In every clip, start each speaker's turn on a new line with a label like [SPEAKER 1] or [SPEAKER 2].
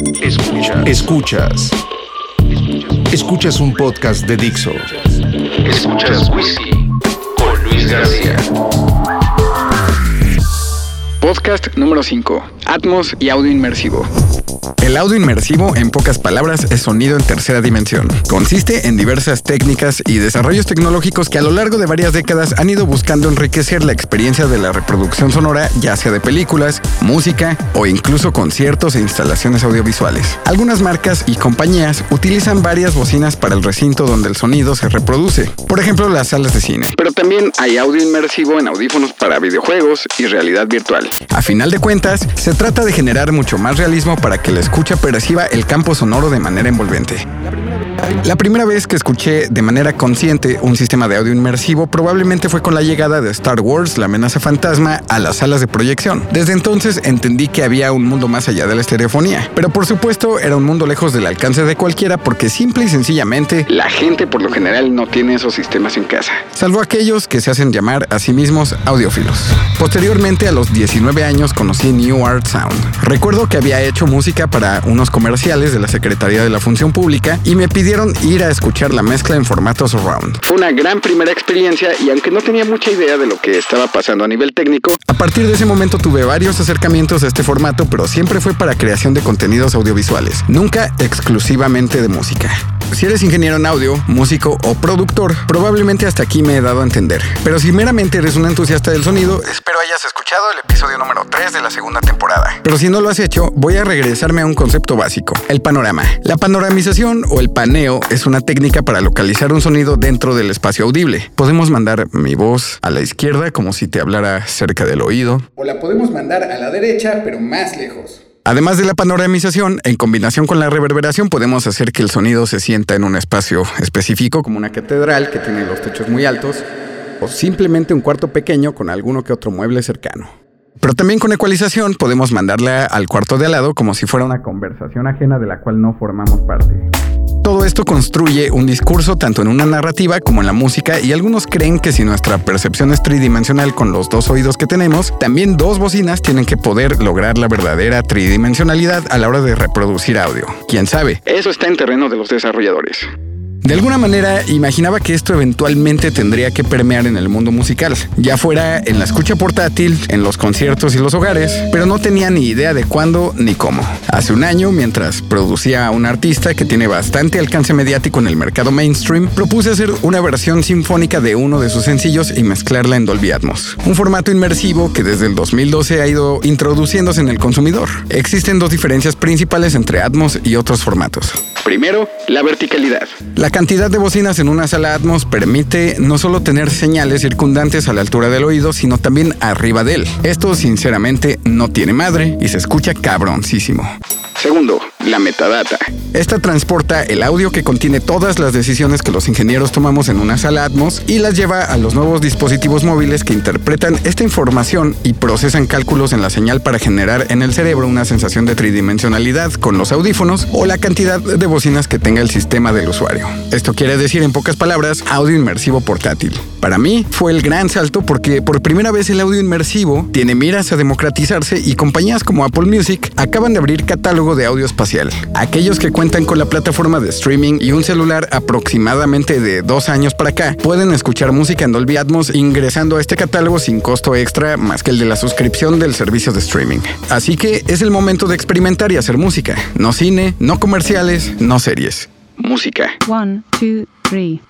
[SPEAKER 1] Escuchas. Escuchas. Escuchas un podcast de Dixo.
[SPEAKER 2] Escuchas Whisky con Luis García.
[SPEAKER 3] Podcast número 5. Atmos y audio inmersivo.
[SPEAKER 4] El audio inmersivo, en pocas palabras, es sonido en tercera dimensión. Consiste en diversas técnicas y desarrollos tecnológicos que a lo largo de varias décadas han ido buscando enriquecer la experiencia de la reproducción sonora, ya sea de películas, música o incluso conciertos e instalaciones audiovisuales. Algunas marcas y compañías utilizan varias bocinas para el recinto donde el sonido se reproduce, por ejemplo las salas de cine.
[SPEAKER 3] Pero también hay audio inmersivo en audífonos para videojuegos y realidad virtual.
[SPEAKER 4] A final de cuentas, se trata de generar mucho más realismo para que la escucha perciba el campo sonoro de manera envolvente. La primera vez que escuché de manera consciente un sistema de audio inmersivo probablemente fue con la llegada de Star Wars, la amenaza fantasma, a las salas de proyección. Desde entonces entendí que había un mundo más allá de la estereofonía, pero por supuesto era un mundo lejos del alcance de cualquiera porque simple y sencillamente
[SPEAKER 3] La gente por lo general no tiene esos sistemas en casa.
[SPEAKER 4] salvo aquellos que se hacen llamar a sí mismos audiófilos. Posteriormente, a los 19 años, conocí New Art Sound. Recuerdo que había hecho música para unos comerciales de la Secretaría de la Función Pública y me pidieron ir a escuchar la mezcla en formato surround.
[SPEAKER 3] Fue una gran primera experiencia y aunque no tenía mucha idea de lo que estaba pasando a nivel técnico,
[SPEAKER 4] A partir de ese momento tuve varios acercamientos a este formato, pero siempre fue para creación de contenidos audiovisuales, nunca exclusivamente de música. Si eres ingeniero en audio, músico o productor, probablemente hasta aquí me he dado a entender. Pero si meramente eres un entusiasta del sonido, espero hayas escuchado el episodio número 3 de la segunda temporada. Pero si no lo has hecho, voy a regresarme a un concepto básico, el panorama. La panoramización o el paneo es una técnica para localizar un sonido dentro del espacio audible. Podemos mandar mi voz a la izquierda como si te hablara cerca del oído,
[SPEAKER 3] o la podemos mandar a la derecha pero más lejos.
[SPEAKER 4] Además de la panoramización, en combinación con la reverberación podemos hacer que el sonido se sienta en un espacio específico, como una catedral que tiene los techos muy altos, o simplemente un cuarto pequeño con alguno que otro mueble cercano. Pero también con ecualización podemos mandarla al cuarto de al lado como si fuera una conversación ajena de la cual no formamos parte. Todo esto construye un discurso tanto en una narrativa como en la música y algunos creen que si nuestra percepción es tridimensional con los dos oídos que tenemos, también dos bocinas tienen que poder lograr la verdadera tridimensionalidad a la hora de reproducir audio. ¿Quién sabe?
[SPEAKER 3] Eso está en terreno de los desarrolladores.
[SPEAKER 4] De alguna manera, imaginaba que esto eventualmente tendría que permear en el mundo musical, ya fuera en la escucha portátil, en los conciertos y los hogares, pero no tenía ni idea de cuándo ni cómo. Hace un año, mientras producía a un artista que tiene bastante alcance mediático en el mercado mainstream, propuse hacer una versión sinfónica de uno de sus sencillos y mezclarla en Dolby Atmos, un formato inmersivo que desde el 2012 ha ido introduciéndose en el consumidor. Existen dos diferencias principales entre Atmos y otros formatos.
[SPEAKER 3] Primero, la verticalidad.
[SPEAKER 4] La cantidad de bocinas en una sala Atmos permite no solo tener señales circundantes a la altura del oído, sino también arriba de él. Esto sinceramente no tiene madre y se escucha cabroncísimo.
[SPEAKER 3] Segundo, la metadata.
[SPEAKER 4] Esta transporta el audio que contiene todas las decisiones que los ingenieros tomamos en una sala Atmos y las lleva a los nuevos dispositivos móviles que interpretan esta información y procesan cálculos en la señal para generar en el cerebro una sensación de tridimensionalidad con los audífonos o la cantidad de bocinas que tenga el sistema del usuario. Esto quiere decir en pocas palabras audio inmersivo portátil. Para mí fue el gran salto porque por primera vez el audio inmersivo tiene miras a democratizarse y compañías como Apple Music acaban de abrir catálogo de audio espacial. Aquellos que cuentan con la plataforma de streaming y un celular aproximadamente de dos años para acá pueden escuchar música en Dolby Atmos ingresando a este catálogo sin costo extra más que el de la suscripción del servicio de streaming. Así que es el momento de experimentar y hacer música. No cine, no comerciales, no series.
[SPEAKER 3] Música.
[SPEAKER 5] One, two, three.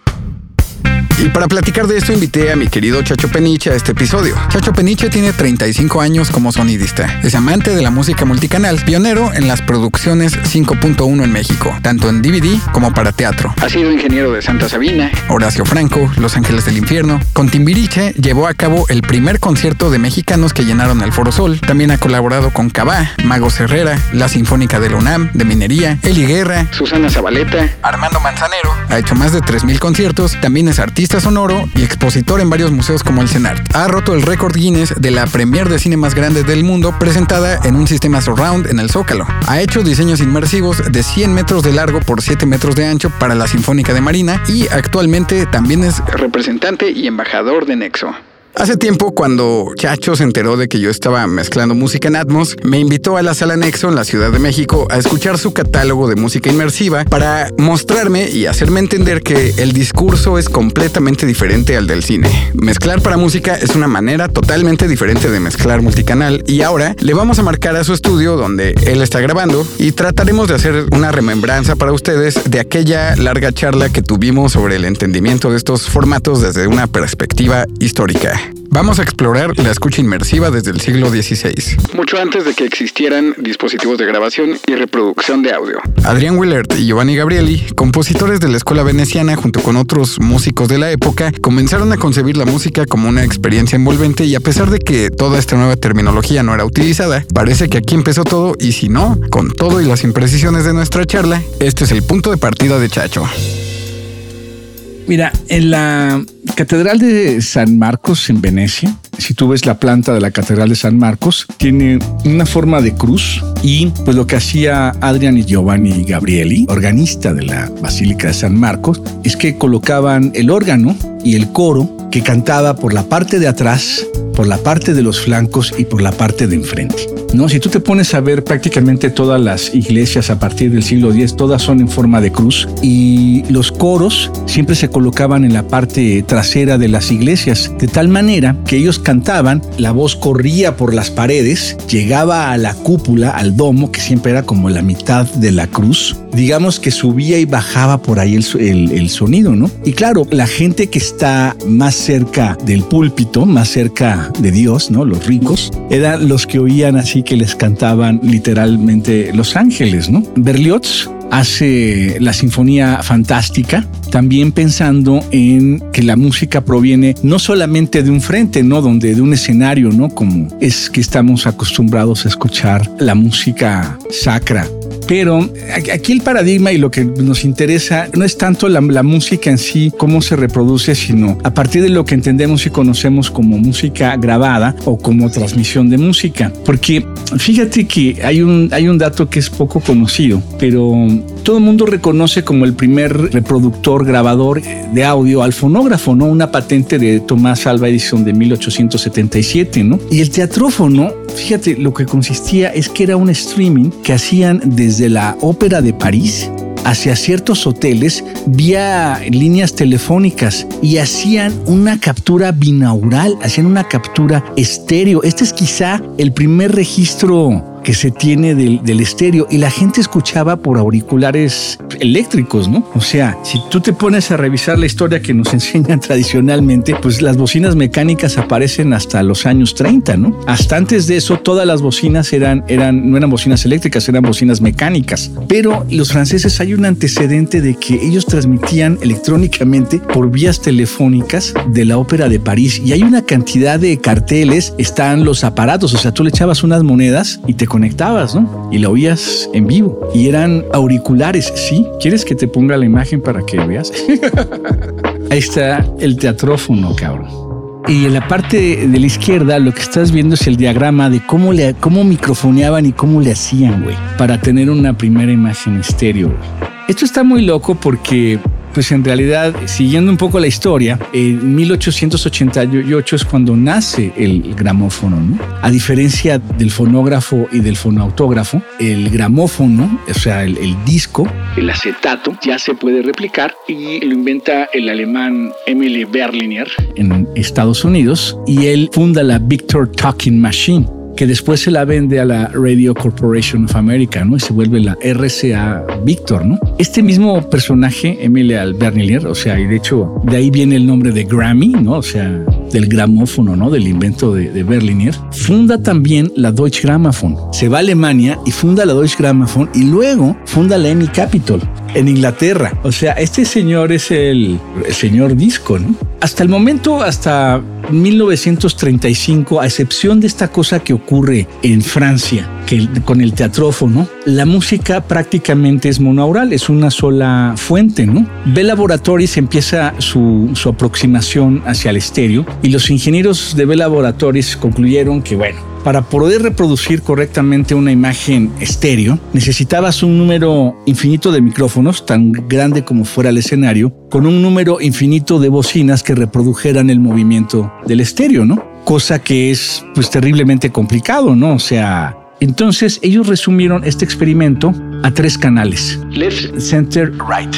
[SPEAKER 4] Y para platicar de esto invité a mi querido Chacho Peniche a este episodio. Chacho Peniche tiene 35 años como sonidista. Es amante de la música multicanal, pionero en las producciones 5.1 en México, tanto en DVD como para teatro.
[SPEAKER 3] Ha sido ingeniero de Santa Sabina.
[SPEAKER 4] Horacio Franco, Los Ángeles del Infierno. Con Timbiriche llevó a cabo el primer concierto de mexicanos que llenaron el Foro Sol. También ha colaborado con Cabá, Magos Herrera, La Sinfónica de la UNAM, de Minería, Eli Guerra,
[SPEAKER 3] Susana Zabaleta.
[SPEAKER 4] Armando Manzanero. Ha hecho más de 3.000 conciertos, también es artista sonoro y expositor en varios museos como el CENART. Ha roto el récord Guinness de la premier de cine más grande del mundo presentada en un sistema surround en el Zócalo. Ha hecho diseños inmersivos de 100 metros de largo por 7 metros de ancho para la Sinfónica de Marina y actualmente también es
[SPEAKER 3] representante y embajador de Nexo.
[SPEAKER 4] Hace tiempo, cuando Chacho se enteró de que yo estaba mezclando música en Atmos, me invitó a la sala Nexo en la Ciudad de México a escuchar su catálogo de música inmersiva para mostrarme y hacerme entender que el discurso es completamente diferente al del cine. Mezclar para música es una manera totalmente diferente de mezclar multicanal y ahora le vamos a marcar a su estudio donde él está grabando y trataremos de hacer una remembranza para ustedes de aquella larga charla que tuvimos sobre el entendimiento de estos formatos desde una perspectiva histórica. Vamos a explorar la escucha inmersiva desde el siglo XVI.
[SPEAKER 3] Mucho antes de que existieran dispositivos de grabación y reproducción de audio.
[SPEAKER 4] Adrián Willert y Giovanni Gabrieli, compositores de la escuela veneciana junto con otros músicos de la época, comenzaron a concebir la música como una experiencia envolvente y a pesar de que toda esta nueva terminología no era utilizada, parece que aquí empezó todo y si no, con todo y las imprecisiones de nuestra charla, este es el punto de partida de Chacho.
[SPEAKER 6] Mira, en la Catedral de San Marcos en Venecia, si tú ves la planta de la Catedral de San Marcos, tiene una forma de cruz y pues lo que hacía Adrian y Giovanni Gabrieli, organista de la Basílica de San Marcos, es que colocaban el órgano y el coro que cantaba por la parte de atrás, por la parte de los flancos y por la parte de enfrente. ¿No? Si tú te pones a ver prácticamente todas las iglesias a partir del siglo X, todas son en forma de cruz y los coros siempre se colocaban en la parte trasera de las iglesias, de tal manera que ellos cantaban, la voz corría por las paredes, llegaba a la cúpula, al domo, que siempre era como la mitad de la cruz, digamos que subía y bajaba por ahí el, el sonido, ¿no? Y claro, la gente que está más cerca del púlpito, más cerca de Dios, ¿no? Los ricos, eran los que oían así que les cantaban literalmente los ángeles, ¿no? Berlioz hace la Sinfonía Fantástica, también pensando en que la música proviene no solamente de un frente, ¿no? Donde de un escenario, ¿no? Como es que estamos acostumbrados a escuchar la música sacra pero aquí el paradigma y lo que nos interesa no es tanto la, música en sí, cómo se reproduce, sino a partir de lo que entendemos y conocemos como música grabada o como transmisión de música. Porque fíjate que hay un, hay un dato que es poco conocido, pero todo el mundo reconoce como el primer reproductor grabador de audio al fonógrafo, ¿no? Una patente de Tomás Alva Edison de 1877, ¿no? Y el teatrófono, fíjate, lo que consistía es que era un streaming que hacían desde la Ópera de París hacia ciertos hoteles vía líneas telefónicas y hacían una captura binaural, hacían una captura estéreo. Este es quizá el primer registro que se tiene del, del estéreo y la gente escuchaba por auriculares eléctricos, ¿no? O sea, si tú te pones a revisar la historia que nos enseñan tradicionalmente, pues las bocinas mecánicas aparecen hasta los años 30, ¿no? Hasta antes de eso, todas las bocinas eran, eran, no eran bocinas eléctricas, eran bocinas mecánicas. Pero los franceses hay un antecedente de que ellos transmitían electrónicamente por vías telefónicas de la ópera de París y hay una cantidad de carteles, están los aparatos, o sea, tú le echabas unas monedas y te conectabas, ¿no? Y la oías en vivo. Y eran auriculares, ¿sí? ¿Quieres que te ponga la imagen para que veas? Ahí está el teatrófono, cabrón. Y en la parte de la izquierda lo que estás viendo es el diagrama de cómo, le, cómo microfoneaban y cómo le hacían, güey, para tener una primera imagen estéreo. Esto está muy loco porque pues en realidad, siguiendo un poco la historia, en 1888 es cuando nace el gramófono, ¿no? A diferencia del fonógrafo y del fonautógrafo, el gramófono, o sea, el, disco, el acetato, ya se puede replicar y lo inventa el alemán Emily Berliner en Estados Unidos y él funda la Victor Talking Machine que después se la vende a la Radio Corporation of America, ¿no? Y se vuelve la RCA Victor, ¿no? Este mismo personaje, Emile Albernilier, o sea, y de hecho de ahí viene el nombre de Grammy, ¿no? O sea, del gramófono, ¿no? Del invento de, de Berliner, funda también la Deutsche Grammophon. Se va a Alemania y funda la Deutsche Grammophon y luego funda la EMI Capitol en Inglaterra. O sea, este señor es el, el señor disco, ¿no? Hasta el momento, hasta 1935, a excepción de esta cosa que ocurre en Francia, que con el teatrófono, la música prácticamente es monaural, es una sola fuente, ¿no? Bell Laboratories empieza su, su aproximación hacia el estéreo y los ingenieros de Bell Laboratories concluyeron que, bueno, para poder reproducir correctamente una imagen estéreo, necesitabas un número infinito de micrófonos, tan grande como fuera el escenario, con un número infinito de bocinas que reprodujeran el movimiento del estéreo, ¿no? Cosa que es pues terriblemente complicado, ¿no? O sea, entonces ellos resumieron este experimento a tres canales. Left, center, right.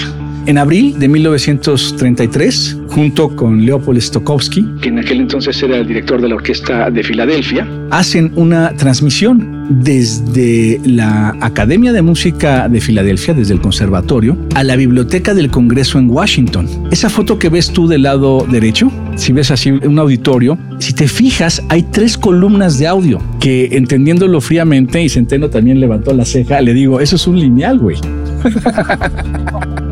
[SPEAKER 6] En abril de 1933, junto con Leopold Stokowski, que en aquel entonces era el director de la Orquesta de Filadelfia, hacen una transmisión desde la Academia de Música de Filadelfia, desde el conservatorio, a la Biblioteca del Congreso en Washington. Esa foto que ves tú del lado derecho, si ves así un auditorio, si te fijas, hay tres columnas de audio que entendiéndolo fríamente, y Centeno también levantó la ceja, le digo, eso es un lineal, güey.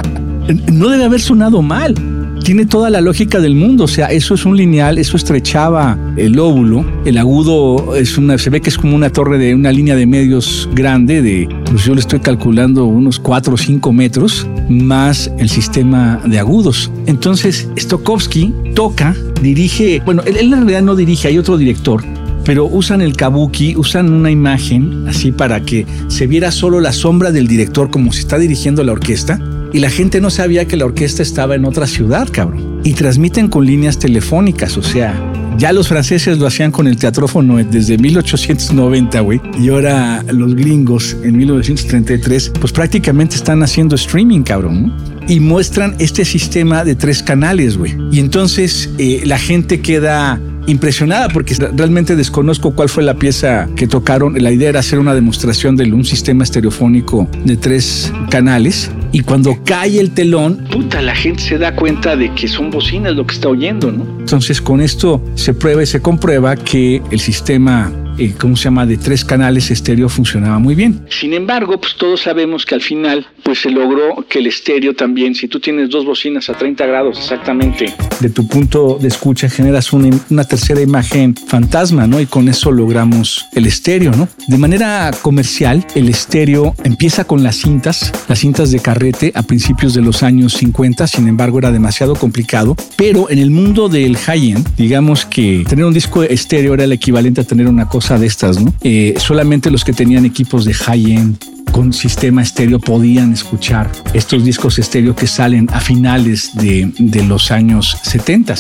[SPEAKER 6] no debe haber sonado mal. Tiene toda la lógica del mundo, o sea, eso es un lineal, eso estrechaba el lóbulo, el agudo es una, se ve que es como una torre de una línea de medios grande de, pues yo le estoy calculando unos 4 o 5 metros, más el sistema de agudos. Entonces, Stokowski toca, dirige, bueno, él, él en realidad no dirige, hay otro director, pero usan el kabuki, usan una imagen así para que se viera solo la sombra del director como si está dirigiendo la orquesta y la gente no sabía que la orquesta estaba en otra ciudad, cabrón. Y transmiten con líneas telefónicas, o sea, ya los franceses lo hacían con el teatrófono desde 1890, güey. Y ahora los gringos en 1933, pues prácticamente están haciendo streaming, cabrón. Y muestran este sistema de tres canales, güey. Y entonces eh, la gente queda impresionada porque realmente desconozco cuál fue la pieza que tocaron. La idea era hacer una demostración de un sistema estereofónico de tres canales. Y cuando cae el telón, puta, la gente se da cuenta de que son bocinas lo que está oyendo, ¿no? Entonces con esto se prueba y se comprueba que el sistema eh, ¿cómo se llama?, de tres canales estéreo funcionaba muy bien. Sin embargo, pues todos sabemos que al final, pues se logró que el estéreo también, si tú tienes dos bocinas a 30 grados exactamente de tu punto de escucha, generas una, una tercera imagen fantasma, ¿no? Y con eso logramos el estéreo, ¿no? De manera comercial, el estéreo empieza con las cintas, las cintas de carrete a principios de los años 50, sin embargo era demasiado complicado, pero en el mundo del high-end, digamos que tener un disco estéreo era el equivalente a tener una cosa de estas. Eh, solamente los que tenían equipos de high-end con sistema estéreo podían escuchar estos discos estéreo que salen a finales de, de los años 70.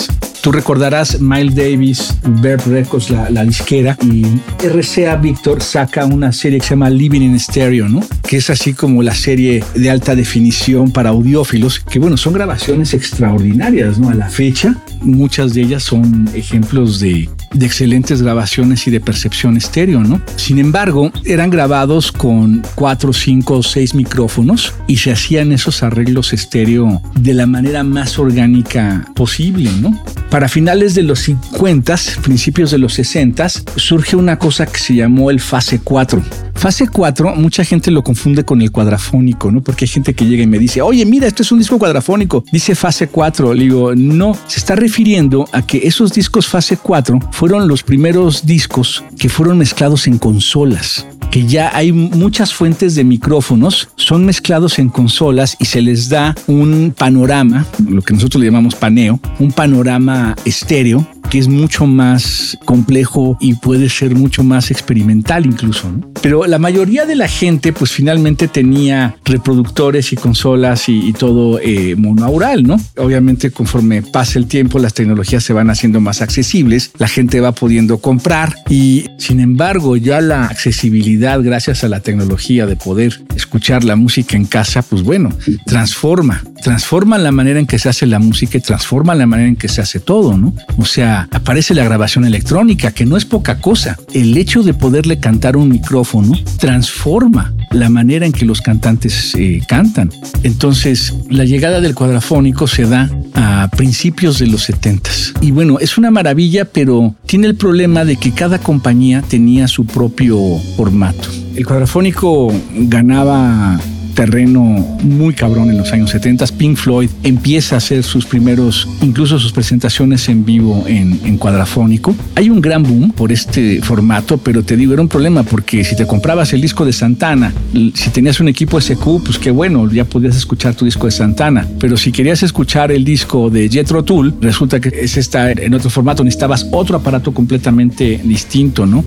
[SPEAKER 6] Tú recordarás Miles Davis, Verb Records, la, la, disquera, y RCA Victor saca una serie que se llama Living in Stereo, ¿no? Que es así como la serie de alta definición para audiófilos, que bueno, son grabaciones extraordinarias, ¿no? A la fecha, muchas de ellas son ejemplos de, de excelentes grabaciones y de percepción estéreo, ¿no? Sin embargo, eran grabados con cuatro, cinco o seis micrófonos y se hacían esos arreglos estéreo de la manera más orgánica posible, ¿no? Para finales de los 50, principios de los 60, surge una cosa que se llamó el fase 4. Fase 4, mucha gente lo confunde con el cuadrafónico, ¿no? Porque hay gente que llega y me dice, oye, mira, esto es un disco cuadrafónico. Dice fase 4. Le digo, no, se está refiriendo a que esos discos fase 4 fueron los primeros discos que fueron mezclados en consolas que ya hay muchas fuentes de micrófonos, son mezclados en consolas y se les da un panorama, lo que nosotros le llamamos paneo, un panorama estéreo que es mucho más complejo y puede ser mucho más experimental incluso. Pero la mayoría de la gente pues finalmente tenía reproductores y consolas y, y todo eh, monaural, ¿no? Obviamente conforme pasa el tiempo las tecnologías se van haciendo más accesibles, la gente va pudiendo comprar y sin embargo ya la accesibilidad gracias a la tecnología de poder escuchar la música en casa, pues bueno, transforma, transforma la manera en que se hace la música y transforma la manera en que se hace todo, ¿no? O sea, aparece la grabación electrónica, que no es poca cosa. El hecho de poderle cantar un micrófono transforma la manera en que los cantantes eh, cantan. Entonces, la llegada del cuadrafónico se da a principios de los 70 y bueno, es una maravilla, pero tiene el problema de que cada compañía tenía su propio formato. El cuadrafónico ganaba terreno muy cabrón en los años 70. Pink Floyd empieza a hacer sus primeros, incluso sus presentaciones en vivo en, en, cuadrafónico. Hay un gran boom por este formato, pero te digo, era un problema porque si te comprabas el disco de Santana, si tenías un equipo SQ, pues qué bueno, ya podías escuchar tu disco de Santana. Pero si querías escuchar el disco de Jethro Tull, resulta que ese está en otro formato, necesitabas otro aparato completamente distinto, ¿no?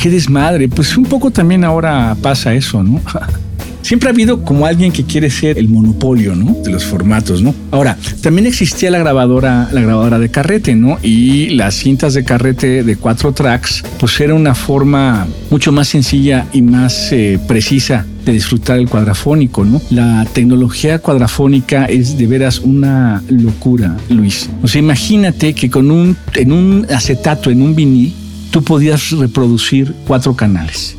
[SPEAKER 6] qué desmadre. Pues un poco también ahora pasa eso, ¿no? Siempre ha habido como alguien que quiere ser el monopolio, ¿no? De los formatos, ¿no? Ahora, también existía la grabadora, la grabadora de carrete, ¿no? Y las cintas de carrete de cuatro tracks, pues era una forma mucho más sencilla y más eh, precisa de disfrutar el cuadrafónico, ¿no? La tecnología cuadrafónica es de veras una locura, Luis. O sea, imagínate que con un, en un acetato, en un vinil, tú podías reproducir cuatro canales.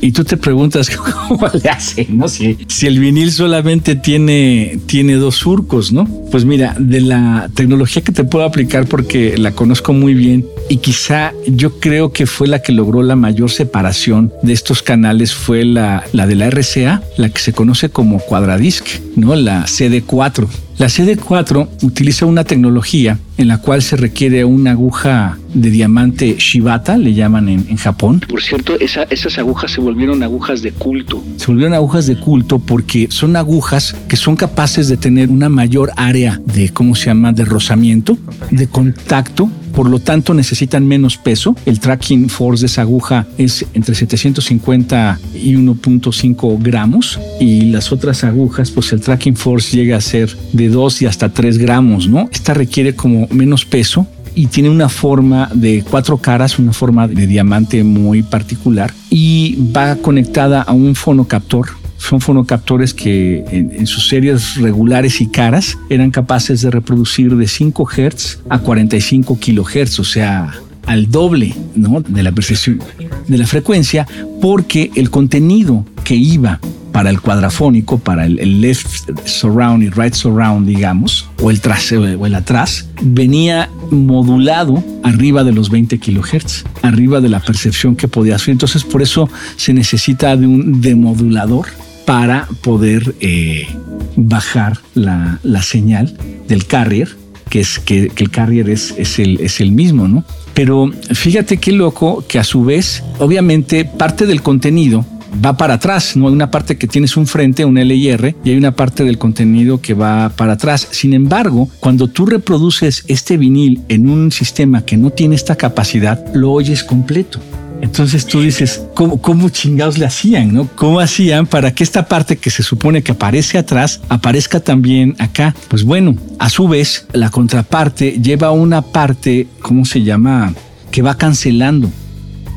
[SPEAKER 6] Y tú te preguntas cómo le hace, ¿no? Si, si el vinil solamente tiene, tiene dos surcos, ¿no? Pues mira, de la tecnología que te puedo aplicar porque la conozco muy bien y quizá yo creo que fue la que logró la mayor separación de estos canales fue la, la de la RCA, la que se conoce como Quadradisc, ¿no? La CD4. La CD4 utiliza una tecnología en la cual se requiere una aguja de diamante Shibata, le llaman en, en Japón.
[SPEAKER 7] Por cierto, esa- esas agujas se volvieron agujas de culto.
[SPEAKER 6] Se volvieron agujas de culto porque son agujas que son capaces de tener una mayor área de, ¿cómo se llama?, de rozamiento, de contacto. Por lo tanto, necesitan menos peso. El tracking force de esa aguja es entre 750 y 1.5 gramos. Y las otras agujas, pues el tracking force llega a ser de 2 y hasta 3 gramos, ¿no? Esta requiere como menos peso y tiene una forma de cuatro caras, una forma de diamante muy particular y va conectada a un fonocaptor. Son fonocaptores que en, sus series regulares y caras eran capaces de reproducir de 5 Hz a 45 kHz, o sea, al doble ¿no? de la de la frecuencia, porque el contenido que iba para el cuadrafónico, para el, left surround y right surround, digamos, o el trasero o el atrás, venía modulado arriba de los 20 kilohertz, arriba de la percepción que podía hacer. Entonces, por eso se necesita de un demodulador para poder eh, bajar la, señal del carrier, que es que, el carrier es, es, el, es el mismo, ¿no? Pero fíjate qué loco que a su vez, obviamente, parte del contenido va para atrás, no hay una parte que tienes un frente, un LIR, y hay una parte del contenido que va para atrás. Sin embargo, cuando tú reproduces este vinil en un sistema que no tiene esta capacidad, lo oyes completo. Entonces tú dices, ¿cómo, ¿cómo, chingados le hacían? ¿no? ¿Cómo hacían para que esta parte que se supone que aparece atrás aparezca también acá? Pues bueno, a su vez, la contraparte lleva una parte, ¿cómo se llama? Que va cancelando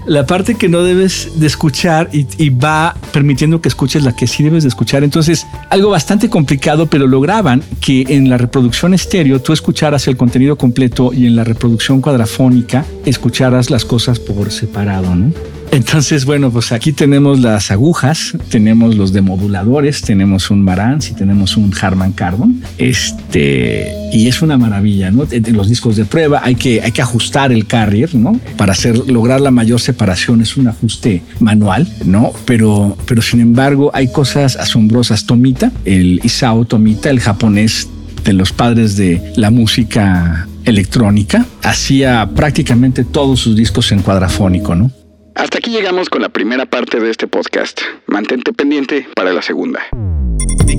[SPEAKER 6] la parte que no debes de escuchar y, va permitiendo que escuches la que sí debes de escuchar. Entonces, algo bastante complicado, pero lograban que en la reproducción estéreo tú escucharas el contenido completo y en la reproducción cuadrafónica escucharas las cosas por separado, ¿no? Entonces, bueno, pues aquí tenemos las agujas, tenemos los demoduladores, tenemos un Marantz y tenemos un Harman Kardon. Este, y es una maravilla, ¿no? En los discos de prueba hay que, hay que ajustar el carrier, ¿no? Para hacer, lograr la mayor separación es un ajuste manual, ¿no? Pero, pero sin embargo hay cosas asombrosas. Tomita, el Isao Tomita, el japonés de los padres de la música electrónica, hacía prácticamente todos sus discos en cuadrafónico, ¿no?
[SPEAKER 3] Hasta aquí llegamos con la primera parte de este podcast. Mantente pendiente para la segunda.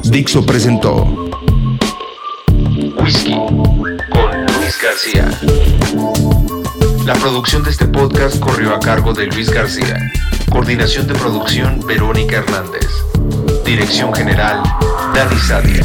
[SPEAKER 1] Dixo presentó
[SPEAKER 2] Whisky con Luis García. La producción de este podcast corrió a cargo de Luis García. Coordinación de producción Verónica Hernández. Dirección general Dani Sadia.